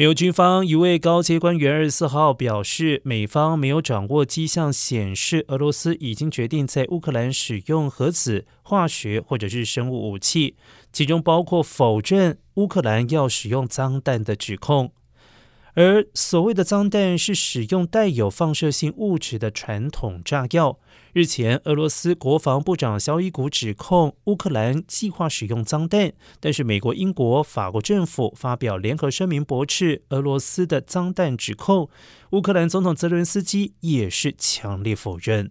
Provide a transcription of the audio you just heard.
美国军方一位高阶官员二十四号表示，美方没有掌握迹象显示俄罗斯已经决定在乌克兰使用核子、化学或者是生物武器，其中包括否认乌克兰要使用脏弹的指控。而所谓的脏弹是使用带有放射性物质的传统炸药。日前，俄罗斯国防部长肖伊古指控乌克兰计划使用脏弹，但是美国、英国、法国政府发表联合声明驳斥俄罗斯的脏弹指控。乌克兰总统泽伦斯基也是强烈否认。